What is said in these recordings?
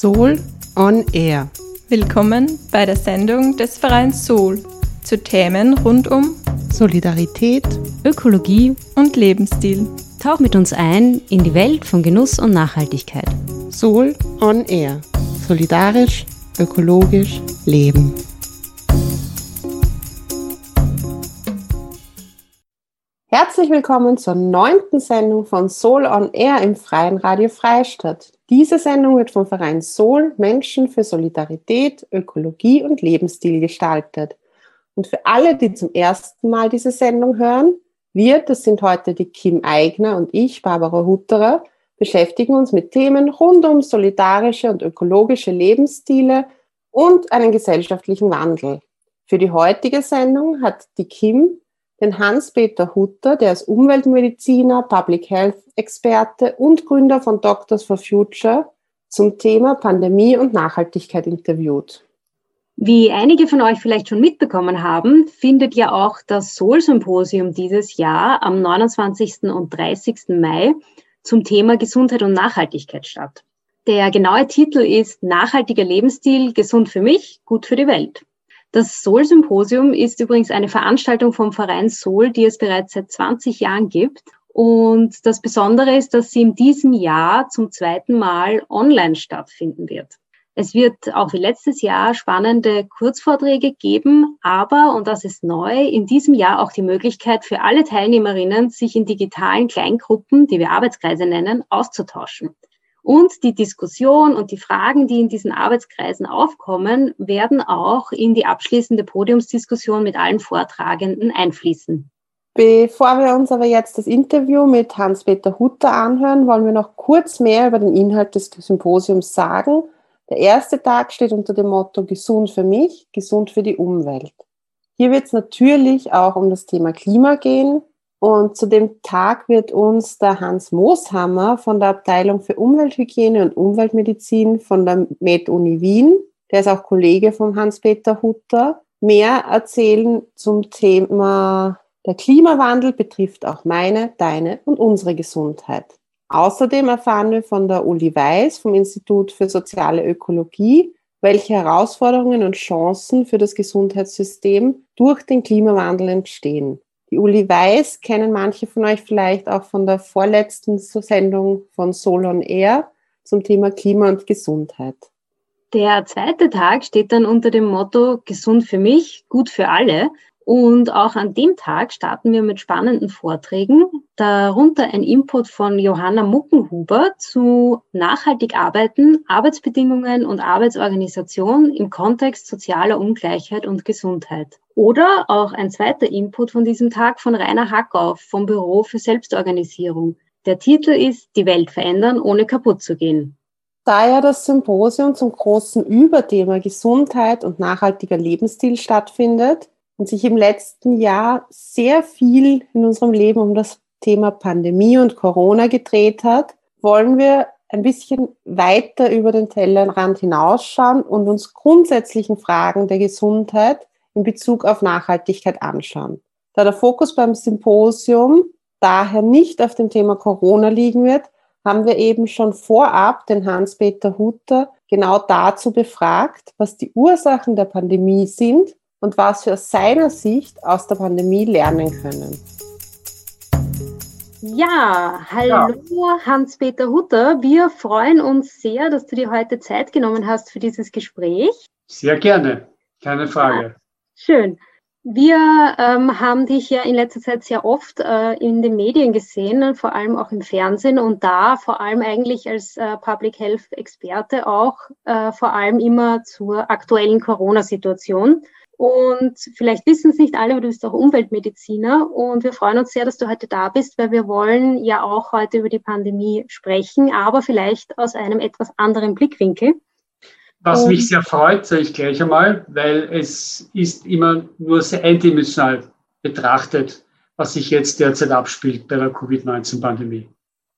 Soul on Air. Willkommen bei der Sendung des Vereins Soul zu Themen rund um Solidarität, Ökologie und Lebensstil. Tauch mit uns ein in die Welt von Genuss und Nachhaltigkeit. Soul on Air. Solidarisch, ökologisch, leben. Herzlich willkommen zur neunten Sendung von Soul on Air im Freien Radio Freistadt. Diese Sendung wird vom Verein Soul Menschen für Solidarität, Ökologie und Lebensstil gestaltet. Und für alle, die zum ersten Mal diese Sendung hören, wir, das sind heute die Kim Eigner und ich, Barbara Hutterer, beschäftigen uns mit Themen rund um solidarische und ökologische Lebensstile und einen gesellschaftlichen Wandel. Für die heutige Sendung hat die Kim den Hans-Peter Hutter, der ist Umweltmediziner, Public Health Experte und Gründer von Doctors for Future zum Thema Pandemie und Nachhaltigkeit interviewt. Wie einige von euch vielleicht schon mitbekommen haben, findet ja auch das Soul-Symposium dieses Jahr am 29. und 30. Mai zum Thema Gesundheit und Nachhaltigkeit statt. Der genaue Titel ist Nachhaltiger Lebensstil, gesund für mich, gut für die Welt. Das Soul-Symposium ist übrigens eine Veranstaltung vom Verein Soul, die es bereits seit 20 Jahren gibt. Und das Besondere ist, dass sie in diesem Jahr zum zweiten Mal online stattfinden wird. Es wird auch wie letztes Jahr spannende Kurzvorträge geben, aber, und das ist neu, in diesem Jahr auch die Möglichkeit für alle Teilnehmerinnen, sich in digitalen Kleingruppen, die wir Arbeitskreise nennen, auszutauschen. Und die Diskussion und die Fragen, die in diesen Arbeitskreisen aufkommen, werden auch in die abschließende Podiumsdiskussion mit allen Vortragenden einfließen. Bevor wir uns aber jetzt das Interview mit Hans-Peter Hutter anhören, wollen wir noch kurz mehr über den Inhalt des Symposiums sagen. Der erste Tag steht unter dem Motto Gesund für mich, gesund für die Umwelt. Hier wird es natürlich auch um das Thema Klima gehen, und zu dem Tag wird uns der Hans Mooshammer von der Abteilung für Umwelthygiene und Umweltmedizin von der Med-Uni Wien, der ist auch Kollege von Hans-Peter Hutter, mehr erzählen zum Thema der Klimawandel betrifft auch meine, deine und unsere Gesundheit. Außerdem erfahren wir von der Uli Weiß vom Institut für soziale Ökologie, welche Herausforderungen und Chancen für das Gesundheitssystem durch den Klimawandel entstehen. Die Uli Weiß kennen manche von euch vielleicht auch von der vorletzten Sendung von Soul on Air zum Thema Klima und Gesundheit. Der zweite Tag steht dann unter dem Motto Gesund für mich, gut für alle. Und auch an dem Tag starten wir mit spannenden Vorträgen, darunter ein Input von Johanna Muckenhuber zu nachhaltig arbeiten, Arbeitsbedingungen und Arbeitsorganisation im Kontext sozialer Ungleichheit und Gesundheit. Oder auch ein zweiter Input von diesem Tag von Rainer Hackauf vom Büro für Selbstorganisierung. Der Titel ist Die Welt verändern, ohne kaputt zu gehen. Da ja das Symposium zum großen Überthema Gesundheit und nachhaltiger Lebensstil stattfindet, und sich im letzten Jahr sehr viel in unserem Leben um das Thema Pandemie und Corona gedreht hat, wollen wir ein bisschen weiter über den Tellerrand hinausschauen und uns grundsätzlichen Fragen der Gesundheit in Bezug auf Nachhaltigkeit anschauen. Da der Fokus beim Symposium daher nicht auf dem Thema Corona liegen wird, haben wir eben schon vorab den Hans-Peter Hutter genau dazu befragt, was die Ursachen der Pandemie sind und was wir aus seiner Sicht aus der Pandemie lernen können. Ja, hallo ja. Hans-Peter Hutter. Wir freuen uns sehr, dass du dir heute Zeit genommen hast für dieses Gespräch. Sehr gerne, keine Frage. Ja, schön. Wir ähm, haben dich ja in letzter Zeit sehr oft äh, in den Medien gesehen, vor allem auch im Fernsehen und da vor allem eigentlich als äh, Public Health Experte auch äh, vor allem immer zur aktuellen Corona-Situation. Und vielleicht wissen es nicht alle, aber du bist auch Umweltmediziner und wir freuen uns sehr, dass du heute da bist, weil wir wollen ja auch heute über die Pandemie sprechen, aber vielleicht aus einem etwas anderen Blickwinkel. Was und mich sehr freut, sage ich gleich einmal, weil es ist immer nur sehr eindimensional betrachtet, was sich jetzt derzeit abspielt bei der Covid-19-Pandemie.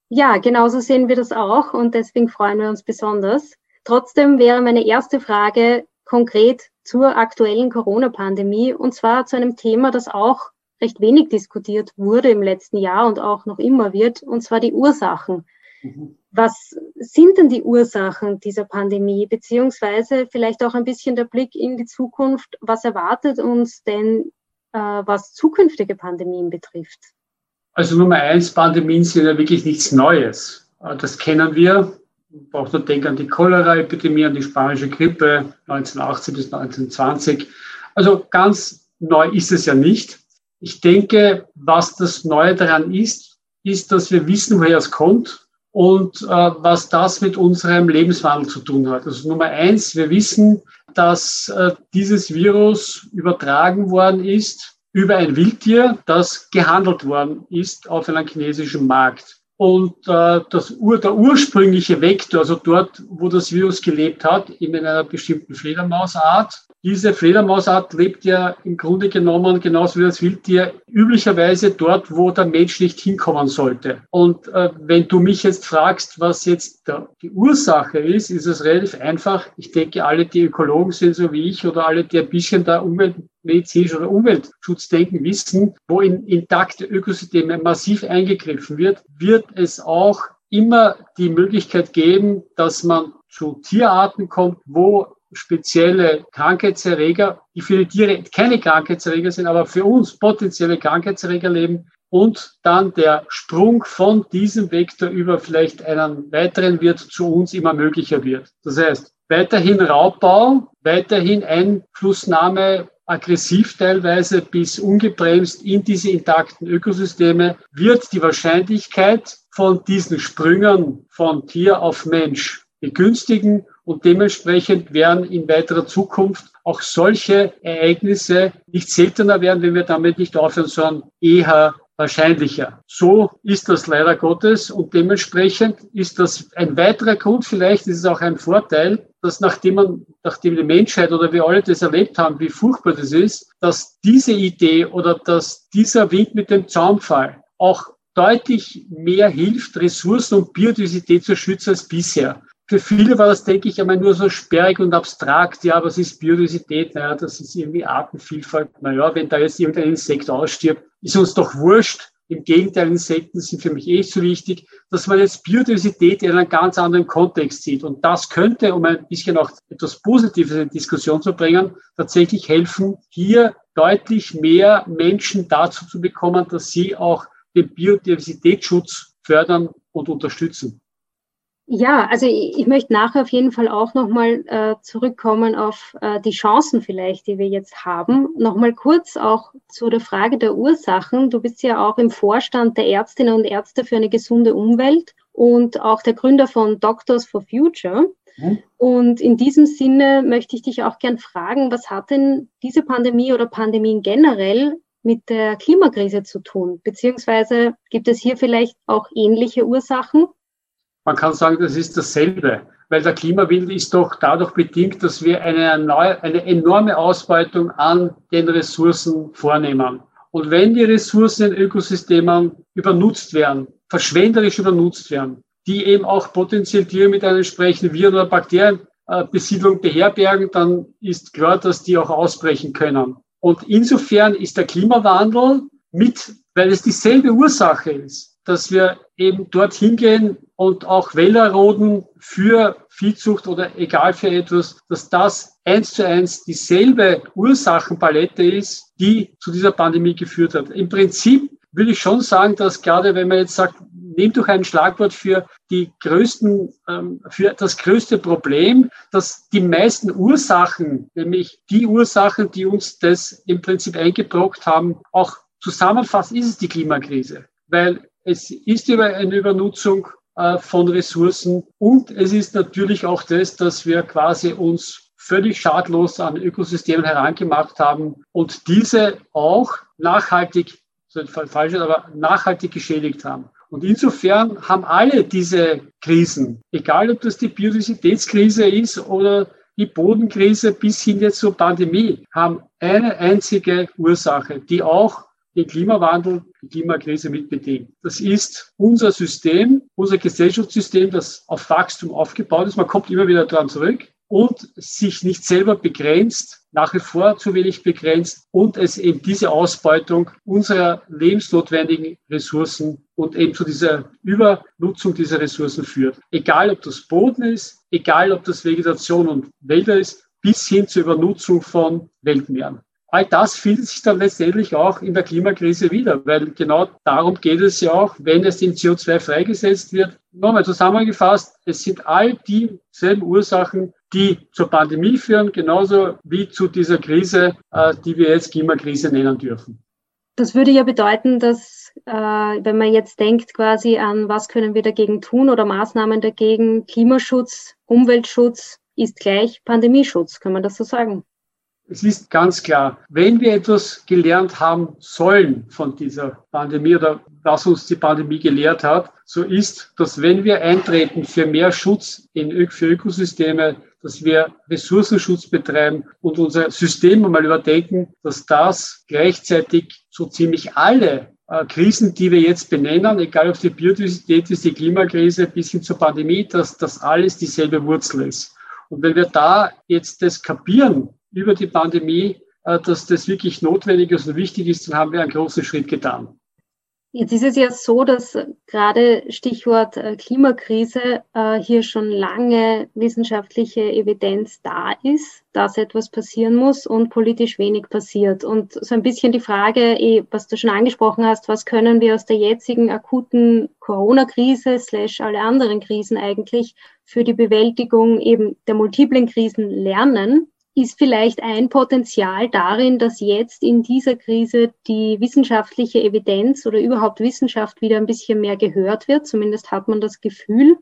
Ja, genauso sehen wir das auch und deswegen freuen wir uns besonders. Trotzdem wäre meine erste Frage konkret, zur aktuellen Corona-Pandemie und zwar zu einem Thema, das auch recht wenig diskutiert wurde im letzten Jahr und auch noch immer wird, und zwar die Ursachen. Mhm. Was sind denn die Ursachen dieser Pandemie, beziehungsweise vielleicht auch ein bisschen der Blick in die Zukunft? Was erwartet uns denn, äh, was zukünftige Pandemien betrifft? Also Nummer eins, Pandemien sind ja wirklich nichts Neues. Äh, das kennen wir. Man braucht nur denken an die Cholera-Epidemie, an die spanische Grippe 1918 bis 1920. Also ganz neu ist es ja nicht. Ich denke, was das Neue daran ist, ist, dass wir wissen, woher es kommt und äh, was das mit unserem Lebenswandel zu tun hat. Also Nummer eins, wir wissen, dass äh, dieses Virus übertragen worden ist über ein Wildtier, das gehandelt worden ist auf einem chinesischen Markt. Und äh, das Ur, der ursprüngliche Vektor, also dort, wo das Virus gelebt hat, in einer bestimmten Fledermausart, diese Fledermausart lebt ja im Grunde genommen genauso wie das Wildtier üblicherweise dort, wo der Mensch nicht hinkommen sollte. Und äh, wenn du mich jetzt fragst, was jetzt der, die Ursache ist, ist es relativ einfach. Ich denke, alle, die Ökologen sind, so wie ich, oder alle, die ein bisschen der Umweltmedizin oder Umweltschutz denken, wissen, wo in intakte Ökosysteme massiv eingegriffen wird, wird es auch immer die Möglichkeit geben, dass man zu Tierarten kommt, wo spezielle Krankheitserreger, die für die Tiere keine Krankheitserreger sind, aber für uns potenzielle Krankheitserreger leben und dann der Sprung von diesem Vektor über vielleicht einen weiteren Wirt zu uns immer möglicher wird. Das heißt, weiterhin Raubbau, weiterhin Einflussnahme aggressiv teilweise bis ungebremst in diese intakten Ökosysteme, wird die Wahrscheinlichkeit von diesen Sprüngen von Tier auf Mensch begünstigen und dementsprechend werden in weiterer Zukunft auch solche Ereignisse nicht seltener werden, wenn wir damit nicht aufhören, sondern eher wahrscheinlicher. So ist das leider Gottes und dementsprechend ist das ein weiterer Grund, vielleicht ist es auch ein Vorteil, dass nachdem man, nachdem die Menschheit oder wir alle das erlebt haben, wie furchtbar das ist, dass diese Idee oder dass dieser Wind mit dem Zaunfall auch deutlich mehr hilft, Ressourcen und Biodiversität zu schützen als bisher. Für viele war das, denke ich, einmal nur so sperrig und abstrakt. Ja, was ist Biodiversität? Naja, das ist irgendwie Artenvielfalt. Naja, wenn da jetzt irgendein Insekt ausstirbt, ist uns doch wurscht. Im Gegenteil, Insekten sind für mich eh so wichtig, dass man jetzt Biodiversität in einen ganz anderen Kontext sieht. Und das könnte, um ein bisschen auch etwas Positives in Diskussion zu bringen, tatsächlich helfen, hier deutlich mehr Menschen dazu zu bekommen, dass sie auch den Biodiversitätsschutz fördern und unterstützen. Ja, also ich, ich, möchte nachher auf jeden Fall auch nochmal äh, zurückkommen auf äh, die Chancen vielleicht, die wir jetzt haben. Nochmal kurz auch zu der Frage der Ursachen. Du bist ja auch im Vorstand der Ärztinnen und Ärzte für eine gesunde Umwelt und auch der Gründer von Doctors for Future. Mhm. Und in diesem Sinne möchte ich dich auch gern fragen, was hat denn diese Pandemie oder Pandemien generell mit der Klimakrise zu tun? Beziehungsweise gibt es hier vielleicht auch ähnliche Ursachen? Man kann sagen, das ist dasselbe, weil der Klimawandel ist doch dadurch bedingt, dass wir eine, neue, eine enorme Ausbeutung an den Ressourcen vornehmen. Und wenn die Ressourcen in Ökosystemen übernutzt werden, verschwenderisch übernutzt werden, die eben auch potenziell Tiere mit einer entsprechenden Viren- oder Bakterienbesiedlung beherbergen, dann ist klar, dass die auch ausbrechen können. Und insofern ist der Klimawandel mit, weil es dieselbe Ursache ist, dass wir eben dorthin gehen und auch Wälder roden für Viehzucht oder egal für etwas, dass das eins zu eins dieselbe Ursachenpalette ist, die zu dieser Pandemie geführt hat. Im Prinzip würde ich schon sagen, dass gerade wenn man jetzt sagt, nehmt doch ein Schlagwort für die größten, ähm, für das größte Problem, dass die meisten Ursachen, nämlich die Ursachen, die uns das im Prinzip eingebrockt haben, auch zusammenfassen, ist es die Klimakrise. Weil es ist über eine Übernutzung äh, von Ressourcen und es ist natürlich auch das, dass wir quasi uns völlig schadlos an Ökosystemen herangemacht haben und diese auch nachhaltig, falsch, aber nachhaltig geschädigt haben. Und insofern haben alle diese Krisen, egal ob das die Biodiversitätskrise ist oder die Bodenkrise bis hin jetzt zur Pandemie, haben eine einzige Ursache, die auch den Klimawandel, die Klimakrise mitbedingt. Das ist unser System, unser Gesellschaftssystem, das auf Wachstum aufgebaut ist. Man kommt immer wieder daran zurück. und sich nicht selber begrenzt, nach wie vor zu wenig begrenzt und es eben diese Ausbeutung unserer lebensnotwendigen Ressourcen und eben zu dieser Übernutzung dieser Ressourcen führt. Egal, ob das Boden ist, egal, ob das Vegetation und Wälder ist, bis hin zur Übernutzung von Weltmeeren. All das findet sich dann letztendlich auch in der Klimakrise wieder, weil genau darum geht es ja auch, wenn es in CO2 freigesetzt wird. Nochmal zusammengefasst, es sind all dieselben Ursachen, die zur Pandemie führen, genauso wie zu dieser Krise, äh, die wir jetzt Klimakrise nennen dürfen. Das würde ja bedeuten, dass äh, wenn man jetzt denkt quasi an, was können wir dagegen tun oder Maßnahmen dagegen, Klimaschutz, Umweltschutz ist gleich Pandemieschutz, kann man das so sagen? Es ist ganz klar, wenn wir etwas gelernt haben sollen von dieser Pandemie oder was uns die Pandemie gelehrt hat, so ist, dass wenn wir eintreten für mehr Schutz in, für Ökosysteme, dass wir Ressourcenschutz betreiben und unser System einmal überdenken, dass das gleichzeitig so ziemlich alle äh, Krisen, die wir jetzt benennen, egal ob die Biodiversität ist, die Klimakrise bis hin zur Pandemie, dass das alles dieselbe Wurzel ist. Und wenn wir da jetzt das kapieren, über die Pandemie, äh, dass das wirklich notwendig ist und wichtig ist, dann haben wir einen großen Schritt getan. Jetzt ist es ja so, dass gerade Stichwort äh, Klimakrise äh, hier schon lange wissenschaftliche Evidenz da ist, dass etwas passieren muss und politisch wenig passiert. Und so ein bisschen die Frage, eh, was du schon angesprochen hast, was können wir aus der jetzigen akuten Corona-Krise slash alle anderen Krisen eigentlich für die Bewältigung eben der multiplen Krisen lernen? Ist vielleicht ein Potenzial darin, dass jetzt in dieser Krise die wissenschaftliche Evidenz oder überhaupt Wissenschaft wieder ein bisschen mehr gehört wird. Zumindest hat man das Gefühl.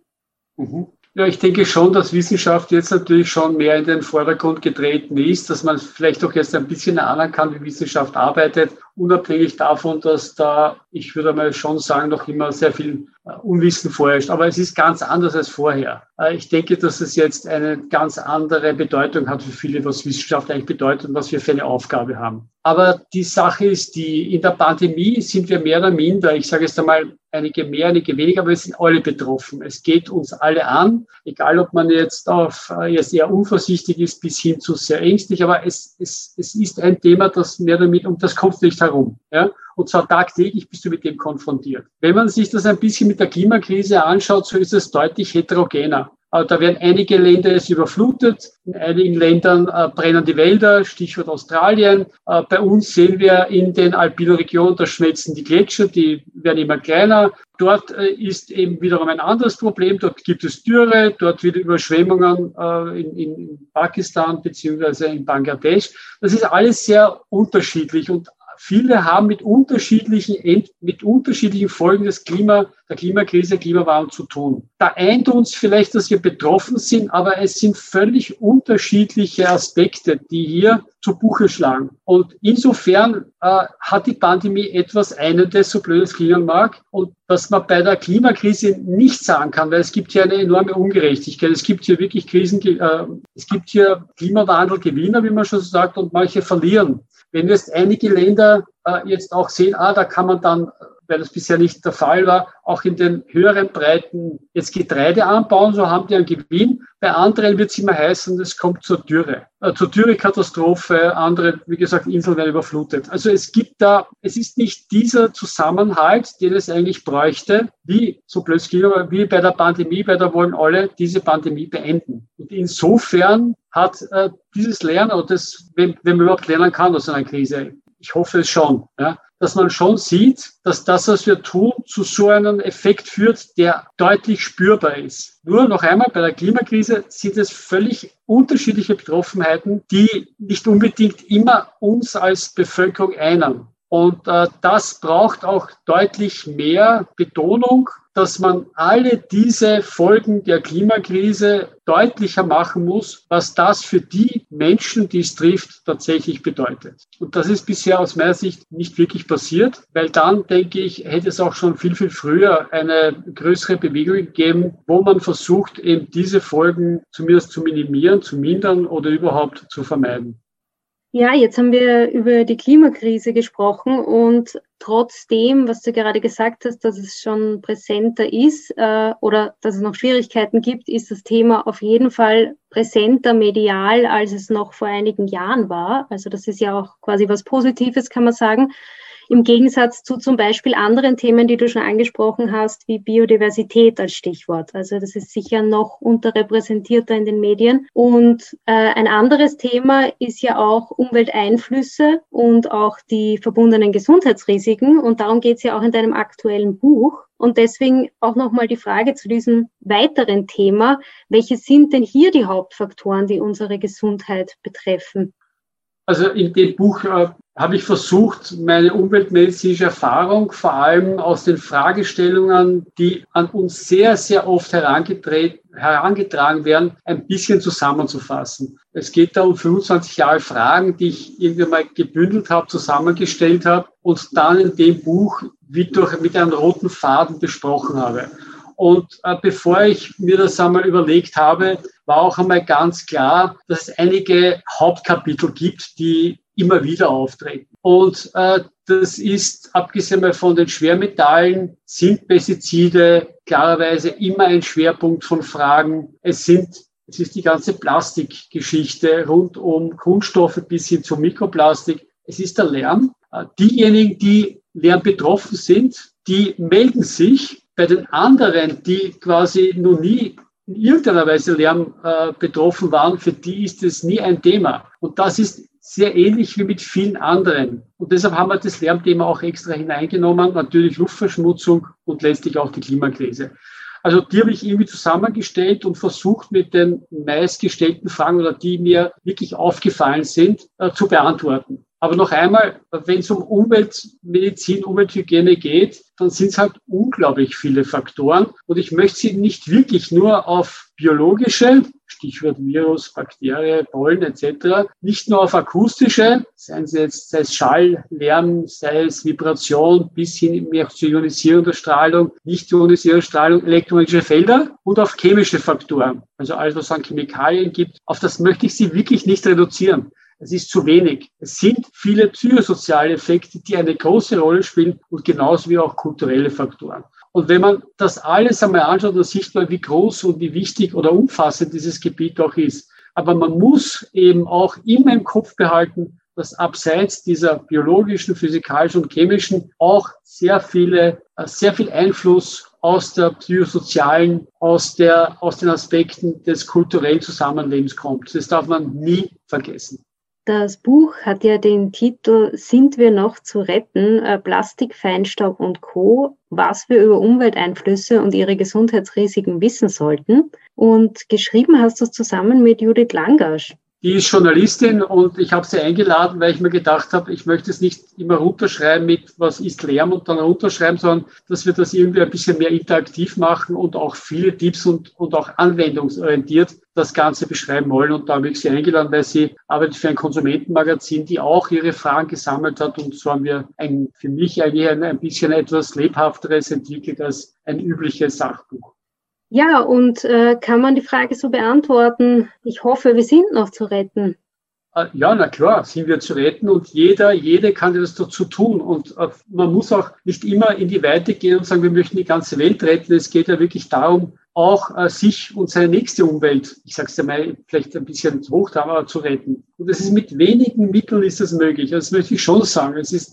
Mhm. Ja, ich denke schon, dass Wissenschaft jetzt natürlich schon mehr in den Vordergrund getreten ist, dass man vielleicht auch jetzt ein bisschen erinnern kann, wie Wissenschaft arbeitet, unabhängig davon, dass da, ich würde mal schon sagen, noch immer sehr viel äh, Unwissen vorherrscht. Aber es ist ganz anders als vorher. Äh, ich denke, dass es jetzt eine ganz andere Bedeutung hat für viele, was Wissenschaft eigentlich bedeutet und was wir für eine Aufgabe haben. Aber die Sache ist die, in der Pandemie sind wir mehr oder minder, ich sage jetzt einmal, einige mehr, einige weniger, aber wir sind alle betroffen. Es geht uns alle an, egal ob man jetzt auf äh, jetzt eher unvorsichtig ist bis hin zu sehr ängstlich, aber es, es, es ist ein Thema, das mehr damit, um das kommt nicht herum. Ja? Und zwar tagtäglich bist du mit dem konfrontiert. Wenn man sich das ein bisschen mit der Klimakrise anschaut, so ist es deutlich heterogener. Da werden einige Länder jetzt überflutet, in einigen Ländern äh, brennen die Wälder, Stichwort Australien. Äh, bei uns sehen wir in den alpinen Regionen, da schmelzen die Gletscher, die werden immer kleiner. Dort äh, ist eben wiederum ein anderes Problem. Dort gibt es Dürre, dort wieder Überschwemmungen äh, in, in Pakistan beziehungsweise in Bangladesch. Das ist alles sehr unterschiedlich und viele haben mit unterschiedlichen, mit unterschiedlichen Folgen des Klima, der Klimakrise, Klimawandel zu tun. Da eint uns vielleicht, dass wir betroffen sind, aber es sind völlig unterschiedliche Aspekte, die hier zu Buche schlagen. Und insofern äh, hat die Pandemie etwas Einendes, so blöd es klingen mag, und dass man bei der Klimakrise nicht sagen kann, weil es gibt hier eine enorme Ungerechtigkeit. Es gibt hier wirklich Krisen, äh, es gibt hier Klimawandelgewinner, wie man schon sagt, und manche verlieren. Wenn jetzt einige Länder äh, jetzt auch sehen, ah, da kann man dann, weil das bisher nicht der Fall war, auch in den höheren Breiten jetzt Getreide anbauen, so haben die einen Gewinn. Bei anderen wird es immer heißen, es kommt zur Dürre, äh, zur Dürrekatastrophe. Andere, wie gesagt, Inseln werden überflutet. Also es gibt da, es ist nicht dieser Zusammenhalt, den es eigentlich bräuchte, wie so plötzlich, wie bei der Pandemie, bei der wollen alle diese Pandemie beenden. Und insofern hat äh, dieses Lernen, oder das, wenn, wenn man überhaupt lernen kann aus einer Krise, ich hoffe es schon, ja, dass man schon sieht, dass das, was wir tun, zu so einem Effekt führt, der deutlich spürbar ist. Nur noch einmal, bei der Klimakrise sind es völlig unterschiedliche Betroffenheiten, die nicht unbedingt immer uns als Bevölkerung einen. Und äh, das braucht auch deutlich mehr Betonung dass man alle diese Folgen der Klimakrise deutlicher machen muss, was das für die Menschen, die es trifft, tatsächlich bedeutet. Und das ist bisher aus meiner Sicht nicht wirklich passiert, weil dann, denke ich, hätte es auch schon viel, viel früher eine größere Bewegung gegeben, wo man versucht, eben diese Folgen zumindest zu minimieren, zu mindern oder überhaupt zu vermeiden. Ja, jetzt haben wir über die Klimakrise gesprochen und trotzdem, was du gerade gesagt hast, dass es schon präsenter ist äh, oder dass es noch Schwierigkeiten gibt, ist das Thema auf jeden Fall präsenter medial, als es noch vor einigen Jahren war. Also das ist ja auch quasi was Positives, kann man sagen im Gegensatz zu zum Beispiel anderen Themen, die du schon angesprochen hast, wie Biodiversität als Stichwort. Also das ist sicher noch unterrepräsentierter in den Medien. Und äh, ein anderes Thema ist ja auch Umwelteinflüsse und auch die verbundenen Gesundheitsrisiken. Und darum geht es ja auch in deinem aktuellen Buch. Und deswegen auch nochmal die Frage zu diesem weiteren Thema. Welche sind denn hier die Hauptfaktoren, die unsere Gesundheit betreffen? Also in dem Buch äh, habe ich versucht, meine umweltmedizinische Erfahrung vor allem aus den Fragestellungen, die an uns sehr, sehr oft herangetragen werden, ein bisschen zusammenzufassen. Es geht da um 25 Jahre Fragen, die ich irgendwann mal gebündelt habe, zusammengestellt habe und dann in dem Buch wie durch, mit einem roten Faden besprochen habe. Und äh, bevor ich mir das einmal überlegt habe, war auch einmal ganz klar, dass es einige Hauptkapitel gibt, die immer wieder auftreten. Und äh, das ist, abgesehen von den Schwermetallen, sind Pestizide klarerweise immer ein Schwerpunkt von Fragen. Es sind es ist die ganze Plastikgeschichte rund um Kunststoffe bis hin zu Mikroplastik. Es ist der Lärm. Äh, diejenigen, die Lärm betroffen sind, die melden sich bei den anderen, die quasi noch nie in irgendeiner Weise Lärm äh, betroffen waren, für die ist es nie ein Thema. Und das ist sehr ähnlich wie mit vielen anderen. Und deshalb haben wir das Lärmthema auch extra hineingenommen, natürlich Luftverschmutzung und letztlich auch die Klimakrise. Also die habe ich irgendwie zusammengestellt und versucht mit den meistgestellten Fragen oder die mir wirklich aufgefallen sind, äh, zu beantworten. Aber noch einmal, wenn es um Umweltmedizin, Umwelthygiene geht, dann sind es halt unglaublich viele Faktoren. Und ich möchte sie nicht wirklich nur auf biologische, Stichwort Virus, Bakterie, Pollen etc., nicht nur auf akustische, seien es jetzt, sei es Schall, Lärm, sei es Vibration, bis hin mehr zu ionisierender Strahlung, nicht ionisierender Strahlung, elektromagnetische Felder und auf chemische Faktoren, also alles, was es an Chemikalien gibt. Auf das möchte ich Sie wirklich nicht reduzieren. Es ist zu wenig. Es sind viele psychosoziale Effekte, die eine große Rolle spielen und genauso wie auch kulturelle Faktoren. Und wenn man das alles einmal anschaut, dann sieht man, wie groß und wie wichtig oder umfassend dieses Gebiet auch ist. Aber man muss eben auch immer im Kopf behalten, dass abseits dieser biologischen, physikalischen und chemischen auch sehr viele, äh, sehr viel Einfluss aus der psychosozialen, aus der, aus den Aspekten des kulturellen Zusammenlebens kommt. Das darf man nie vergessen. Das Buch hat ja den Titel Sind wir noch zu retten? Äh, Plastik, Feinstaub und Co. Was wir über Umwelteinflüsse und ihre Gesundheitsrisiken wissen sollten. Und geschrieben hast du es zusammen mit Judith Langasch. Die ist Journalistin und ich habe sie eingeladen, weil ich mir gedacht habe, ich möchte es nicht immer runterschreiben mit, was ist Lärm und dann runterschreiben, sondern dass wir das irgendwie ein bisschen mehr interaktiv machen und auch viele Tipps und, und auch anwendungsorientiert das Ganze beschreiben wollen. Und da habe ich sie eingeladen, weil sie arbeitet für ein Konsumentenmagazin, die auch ihre Fragen gesammelt hat. Und so haben wir ein, für mich eigentlich ein, ein bisschen etwas lebhafteres entwickelt als ein übliches Sachbuch. Ja, und äh, kann man die Frage so beantworten? Ich hoffe, wir sind noch zu retten. Äh, ja, na klar, sind wir zu retten und jeder, jede kann das dazu tun. Und äh, man muss auch nicht immer in die Weite gehen und sagen, wir möchten die ganze Welt retten. Es geht ja wirklich darum, auch äh, sich und seine nächste Umwelt, ich sage es ja mal vielleicht ein bisschen hoch, aber zu retten. Und das ist mit wenigen Mitteln ist das möglich. Das möchte ich schon sagen. Es ist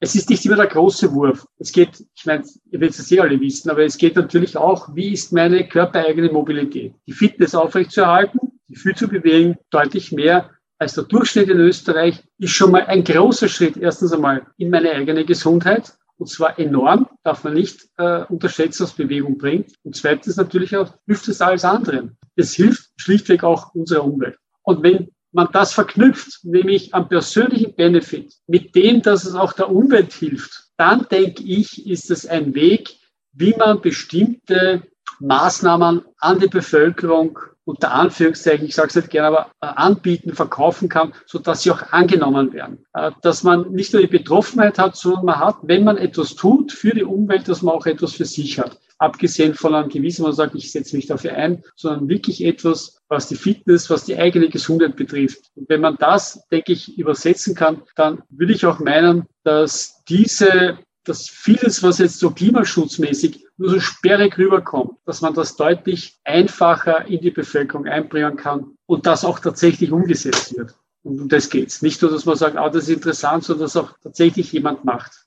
es ist nicht immer der große Wurf. Es geht, ich meine, ihr werdet es eh alle wissen, aber es geht natürlich auch, wie ist meine körpereigene Mobilität? Die Fitness aufrechtzuerhalten, die viel zu bewegen, deutlich mehr als der Durchschnitt in Österreich, ist schon mal ein großer Schritt, erstens einmal in meine eigene Gesundheit. Und zwar enorm, darf man nicht äh, unterschätzen, was Bewegung bringt. Und zweitens natürlich auch hilft es alles anderen. Es hilft schlichtweg auch unserer Umwelt. Und wenn man das verknüpft, nämlich am persönlichen Benefit, mit dem, dass es auch der Umwelt hilft, dann denke ich, ist es ein Weg, wie man bestimmte Maßnahmen an die Bevölkerung unter Anführungszeichen, ich sage es nicht gerne, aber äh, anbieten, verkaufen kann, so dass sie auch angenommen werden. Äh, dass man nicht nur die Betroffenheit hat, sondern man hat, wenn man etwas tut für die Umwelt, dass man auch etwas für sich hat. Abgesehen von einem gewissen, man sagt, ich setze mich dafür ein, sondern wirklich etwas, was die Fitness, was die eigene Gesundheit betrifft. Und wenn man das, denke ich, übersetzen kann, dann würde ich auch meinen, dass diese dass vieles, was jetzt so klimaschutzmäßig nur so sperrig rüberkommt, dass man das deutlich einfacher in die Bevölkerung einbringen kann und das auch tatsächlich umgesetzt wird. Und um das geht's. Nicht nur, dass man sagt, ah, das ist interessant, sondern dass auch tatsächlich jemand macht.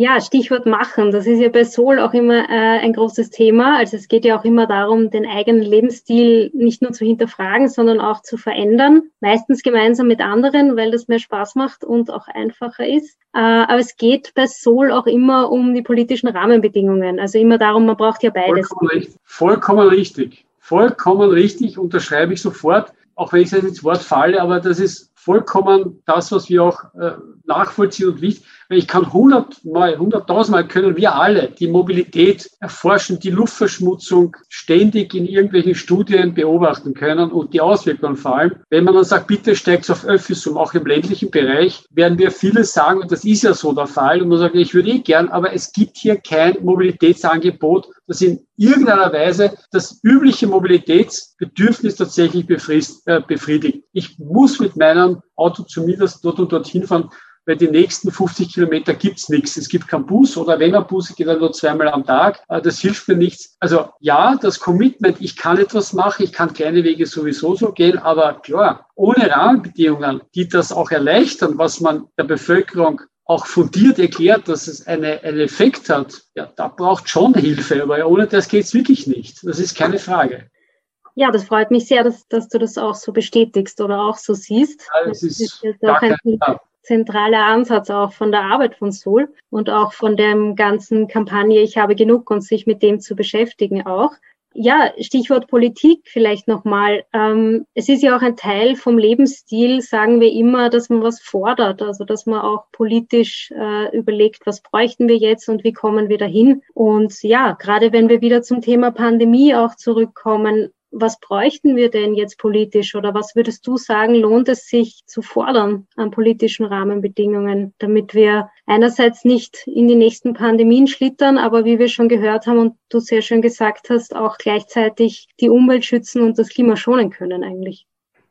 Ja, Stichwort machen. Das ist ja bei Soul auch immer äh, ein großes Thema. Also es geht ja auch immer darum, den eigenen Lebensstil nicht nur zu hinterfragen, sondern auch zu verändern. Meistens gemeinsam mit anderen, weil das mehr Spaß macht und auch einfacher ist. Äh, aber es geht bei Soul auch immer um die politischen Rahmenbedingungen. Also immer darum, man braucht ja beides. Vollkommen richtig. Vollkommen richtig. Vollkommen richtig, unterschreibe ich sofort, auch wenn ich jetzt ins Wort falle, aber das ist vollkommen das, was wir auch äh, nachvollziehen und wichtig. Ich kann hundertmal, hunderttausendmal können wir alle die Mobilität erforschen, die Luftverschmutzung ständig in irgendwelchen Studien beobachten können und die Auswirkungen vor allem. Wenn man dann sagt, bitte steigt auf Öffis um, auch im ländlichen Bereich, werden wir vieles sagen, und das ist ja so der Fall, und man sagt, ich würde eh gern, aber es gibt hier kein Mobilitätsangebot, das in irgendeiner Weise das übliche Mobilitätsbedürfnis tatsächlich äh, befriedigt. Ich muss mit meinem Auto zumindest dort und dorthin fahren, weil die nächsten 50 Kilometer gibt's nichts. Es gibt keinen Bus oder wenn ein Bus geht er nur zweimal am Tag. Äh, das hilft mir nichts. Also ja, das Commitment, ich kann etwas machen, ich kann kleine Wege sowieso so gehen, aber klar, ohne Rahmenbedingungen, die das auch erleichtern, was man der Bevölkerung auch fundiert erklärt, dass es eine, einen Effekt hat, ja, da braucht schon Hilfe, aber ohne das geht's wirklich nicht. Das ist keine Frage. Ja, das freut mich sehr, dass, dass du das auch so bestätigst oder auch so siehst. Ja, das, das ist, ist auch ein, zentraler Ansatz auch von der Arbeit von Sol und auch von der ganzen Kampagne Ich habe genug und sich mit dem zu beschäftigen auch. Ja, Stichwort Politik vielleicht nochmal. Ähm, es ist ja auch ein Teil vom Lebensstil, sagen wir immer, dass man was fordert, also dass man auch politisch äh, überlegt, was bräuchten wir jetzt und wie kommen wir dahin. Und ja, gerade wenn wir wieder zum Thema Pandemie auch zurückkommen, was bräuchten wir denn jetzt politisch oder was würdest du sagen, lohnt es sich zu fordern an politischen Rahmenbedingungen, damit wir einerseits nicht in die nächsten Pandemien schlittern, aber wie wir schon gehört haben und du sehr schön gesagt hast, auch gleichzeitig die Umwelt schützen und das Klima schonen können eigentlich?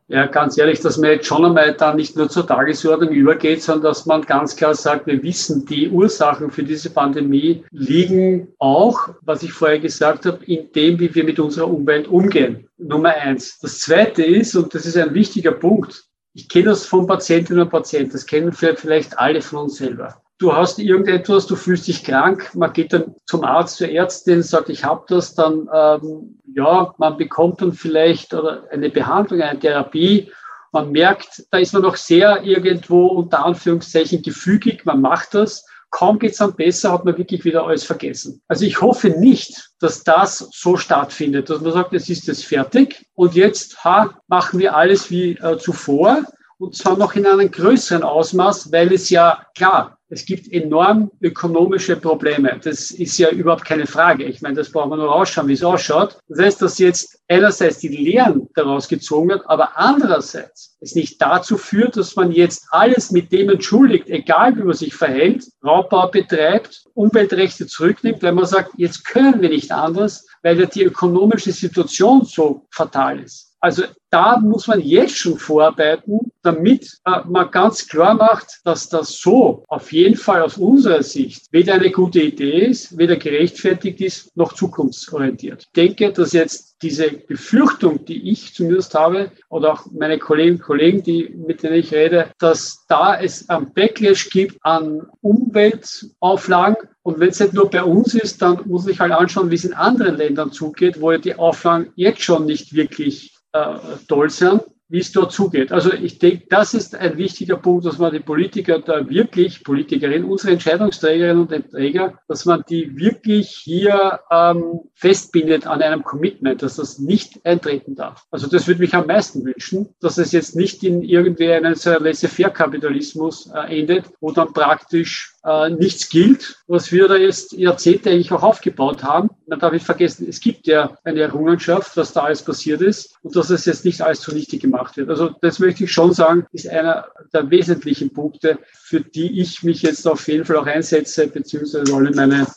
Ja, ganz ehrlich, dass man jetzt schon einmal da nicht nur zur Tagesordnung übergeht, sondern dass man ganz klar sagt, wir wissen, die Ursachen für diese Pandemie liegen auch, was ich vorher gesagt habe, in dem, wie wir mit unserer Umwelt umgehen. Nummer eins. Das zweite ist, und das ist ein wichtiger Punkt, ich kenne das von Patientinnen und Patienten, das kennen vielleicht alle von uns selber du hast irgendetwas, du fühlst dich krank, man geht dann zum Arzt, zur Ärztin, sagt, ich habe das, dann ähm, ja, man bekommt dann vielleicht eine Behandlung, eine Therapie. Man merkt, da ist man noch sehr irgendwo unter Anführungszeichen gefügig, man macht das. Kaum geht's dann besser, hat man wirklich wieder alles vergessen. Also ich hoffe nicht, dass das so stattfindet, dass man sagt, es ist jetzt fertig und jetzt ha, machen wir alles wie äh, zuvor und zwar noch in einem größeren Ausmaß, weil es ja klar, es gibt enorm ökonomische Probleme. Das ist ja überhaupt keine Frage. Ich meine, das brauchen wir nur ausschauen, wie es ausschaut. Das heißt, dass jetzt einerseits die Lehren daraus gezogen wird, aber andererseits es nicht dazu führt, dass man jetzt alles mit dem entschuldigt, egal wie man sich verhält, Raubbau betreibt, Umweltrechte zurücknimmt, weil man sagt, jetzt können wir nicht anders, weil ja die ökonomische Situation so fatal ist. Also da muss man jetzt schon vorarbeiten, damit äh, man ganz klar macht, dass das so auf jeden Fall aus unserer Sicht weder eine gute Idee ist, weder gerechtfertigt ist, noch zukunftsorientiert. Ich denke, dass jetzt diese Befürchtung, die ich zumindest habe, oder auch meine Kolleginnen und Kollegen, die, mit denen ich rede, dass da es ein Backlash gibt an Umweltauflagen, und wenn es nicht nur bei uns ist, dann muss ich halt anschauen, wie es in anderen Ländern zugeht, wo ja die Auflagen jetzt schon nicht wirklich uh, him. Wie es dort zugeht. Also ich denke, das ist ein wichtiger Punkt, dass man die Politiker da wirklich, Politikerinnen, unsere Entscheidungsträgerinnen und Träger, dass man die wirklich hier ähm, festbindet an einem Commitment, dass das nicht eintreten darf. Also das würde mich am meisten wünschen, dass es jetzt nicht in irgendwie einen so Laissez-faire-Kapitalismus äh, endet, wo dann praktisch äh, nichts gilt, was wir da jetzt Jahrzehnte eigentlich auch aufgebaut haben. Man darf nicht vergessen, es gibt ja eine Errungenschaft, was da alles passiert ist und dass es jetzt nicht alles zunichte gemacht wird. Also das möchte ich schon sagen, ist einer der wesentlichen Punkte, für die ich mich jetzt auf jeden Fall auch einsetze, beziehungsweise alle meine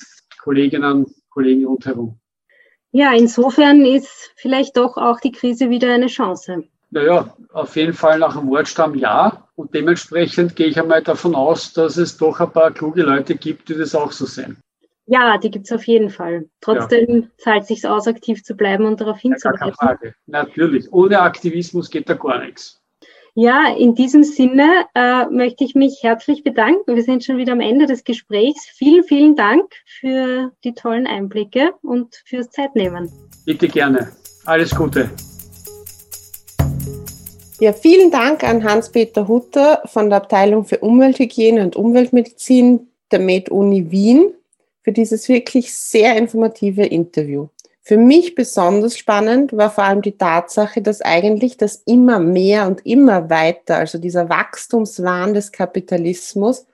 Kolleginnen Kollegen rundherum. Ja, insofern ist vielleicht doch auch die Krise wieder eine Chance. Naja, auf jeden Fall nach dem Wortstamm ja. Und dementsprechend gehe ich einmal davon aus, dass es doch ein paar kluge Leute gibt, die das auch so sehen. Ja, die gibt es auf jeden Fall. Trotzdem ja. zahlt es sich aus, aktiv zu bleiben und darauf hinzuweisen. Ja, keine Frage. Natürlich. Ohne Aktivismus geht da gar nichts. Ja, in diesem Sinne äh, möchte ich mich herzlich bedanken. Wir sind schon wieder am Ende des Gesprächs. Vielen, vielen Dank für die tollen Einblicke und fürs Zeitnehmen. Bitte gerne. Alles Gute. Ja, vielen Dank an Hans-Peter Hutter von der Abteilung für Umwelthygiene und Umweltmedizin der Med-Uni Wien für dieses wirklich sehr informative Interview. Für mich besonders spannend war vor allem die Tatsache, dass eigentlich das immer mehr und immer weiter, also dieser Wachstumswahn des Kapitalismus,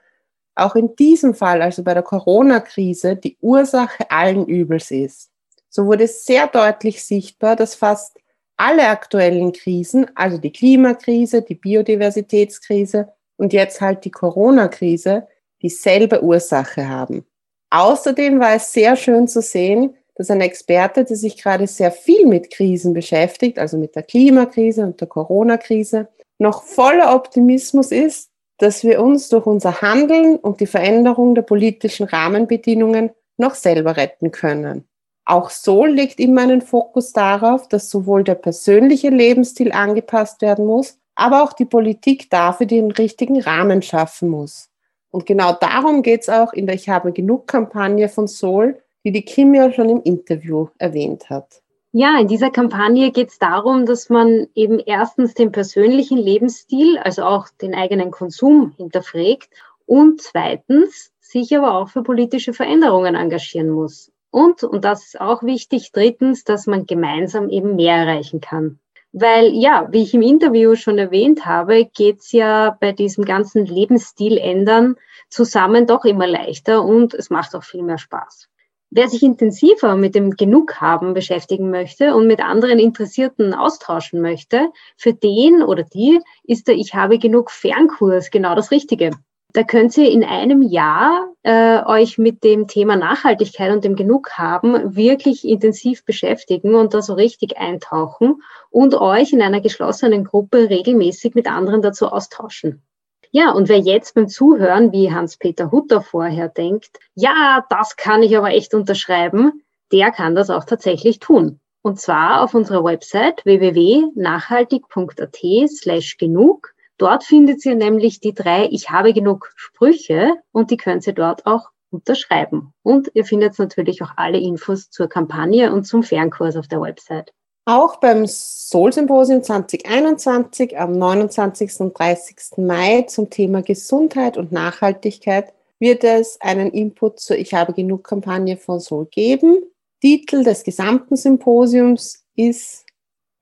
auch in diesem Fall, also bei der Corona-Krise, die Ursache allen Übels ist. So wurde sehr deutlich sichtbar, dass fast alle aktuellen Krisen, also die Klimakrise, die Biodiversitätskrise und jetzt halt die Corona-Krise, dieselbe Ursache haben. Außerdem war es sehr schön zu sehen, dass ein Experte, der sich gerade sehr viel mit Krisen beschäftigt, also mit der Klimakrise und der Corona-Krise, noch voller Optimismus ist, dass wir uns durch unser Handeln und die Veränderung der politischen Rahmenbedingungen noch selber retten können. Auch so legt immer einen Fokus darauf, dass sowohl der persönliche Lebensstil angepasst werden muss, aber auch die Politik dafür den richtigen Rahmen schaffen muss. Und genau darum geht es auch in der Ich habe genug Kampagne von Sol, die die Kim ja schon im Interview erwähnt hat. Ja, in dieser Kampagne geht es darum, dass man eben erstens den persönlichen Lebensstil, also auch den eigenen Konsum hinterfragt und zweitens sich aber auch für politische Veränderungen engagieren muss. Und, und das ist auch wichtig, drittens, dass man gemeinsam eben mehr erreichen kann. Weil ja, wie ich im Interview schon erwähnt habe, geht's ja bei diesem ganzen Lebensstil ändern zusammen doch immer leichter und es macht auch viel mehr Spaß. Wer sich intensiver mit dem Genug-Haben beschäftigen möchte und mit anderen Interessierten austauschen möchte, für den oder die ist der Ich habe genug Fernkurs genau das Richtige. Da könnt ihr in einem Jahr äh, euch mit dem Thema Nachhaltigkeit und dem Genughaben wirklich intensiv beschäftigen und da so richtig eintauchen und euch in einer geschlossenen Gruppe regelmäßig mit anderen dazu austauschen. Ja, und wer jetzt beim Zuhören, wie Hans-Peter Hutter vorher denkt, ja, das kann ich aber echt unterschreiben, der kann das auch tatsächlich tun. Und zwar auf unserer Website www.nachhaltig.at slash genug Dort findet ihr nämlich die drei Ich habe genug Sprüche und die könnt ihr dort auch unterschreiben. Und ihr findet natürlich auch alle Infos zur Kampagne und zum Fernkurs auf der Website. Auch beim Soul-Symposium 2021 am 29. und 30. Mai zum Thema Gesundheit und Nachhaltigkeit wird es einen Input zur Ich habe genug Kampagne von Soul geben. Titel des gesamten Symposiums ist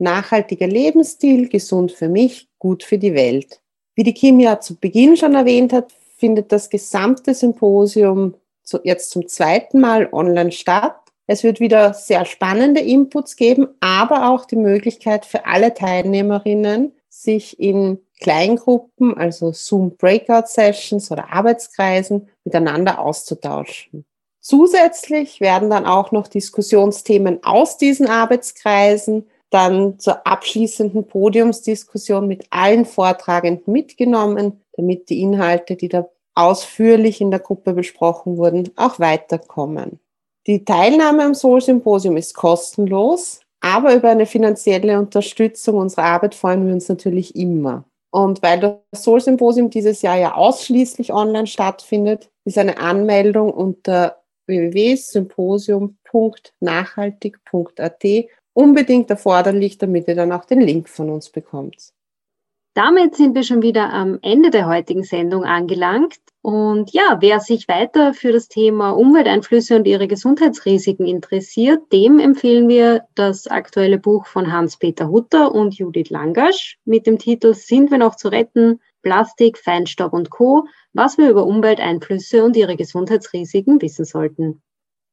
Nachhaltiger Lebensstil, gesund für mich, gut für die Welt. Wie die Kim ja zu Beginn schon erwähnt hat, findet das gesamte Symposium jetzt zum zweiten Mal online statt. Es wird wieder sehr spannende Inputs geben, aber auch die Möglichkeit für alle Teilnehmerinnen, sich in Kleingruppen, also Zoom Breakout Sessions oder Arbeitskreisen miteinander auszutauschen. Zusätzlich werden dann auch noch Diskussionsthemen aus diesen Arbeitskreisen dann zur abschließenden Podiumsdiskussion mit allen Vortragenden mitgenommen, damit die Inhalte, die da ausführlich in der Gruppe besprochen wurden, auch weiterkommen. Die Teilnahme am Soul-Symposium ist kostenlos, aber über eine finanzielle Unterstützung unserer Arbeit freuen wir uns natürlich immer. Und weil das Soul-Symposium dieses Jahr ja ausschließlich online stattfindet, ist eine Anmeldung unter www.symposium.nachhaltig.at unbedingt erforderlich, damit ihr dann auch den Link von uns bekommt. Damit sind wir schon wieder am Ende der heutigen Sendung angelangt. Und ja, wer sich weiter für das Thema Umwelteinflüsse und ihre Gesundheitsrisiken interessiert, dem empfehlen wir das aktuelle Buch von Hans-Peter Hutter und Judith Langasch mit dem Titel Sind wir noch zu retten? Plastik, Feinstaub und Co., was wir über Umwelteinflüsse und ihre Gesundheitsrisiken wissen sollten.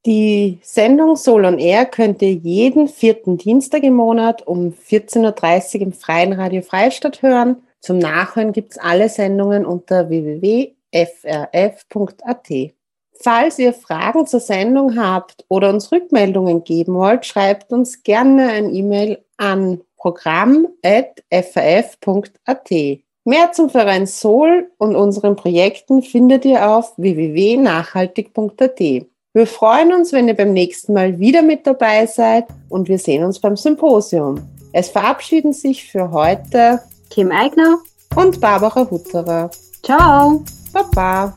Die Sendung Soul on Air könnt ihr jeden vierten Dienstag im Monat um 14.30 Uhr im Freien Radio Freistadt hören. Zum Nachhören gibt es alle Sendungen unter www.frf.at. Falls ihr Fragen zur Sendung habt oder uns Rückmeldungen geben wollt, schreibt uns gerne ein E-Mail an programm.faf.at. Mehr zum Verein Sol und unseren Projekten findet ihr auf www.nachhaltig.at. Wir freuen uns, wenn ihr beim nächsten Mal wieder mit dabei seid und wir sehen uns beim Symposium. Es verabschieden sich für heute Kim Eigner und Barbara Hutterer. Ciao. Baba.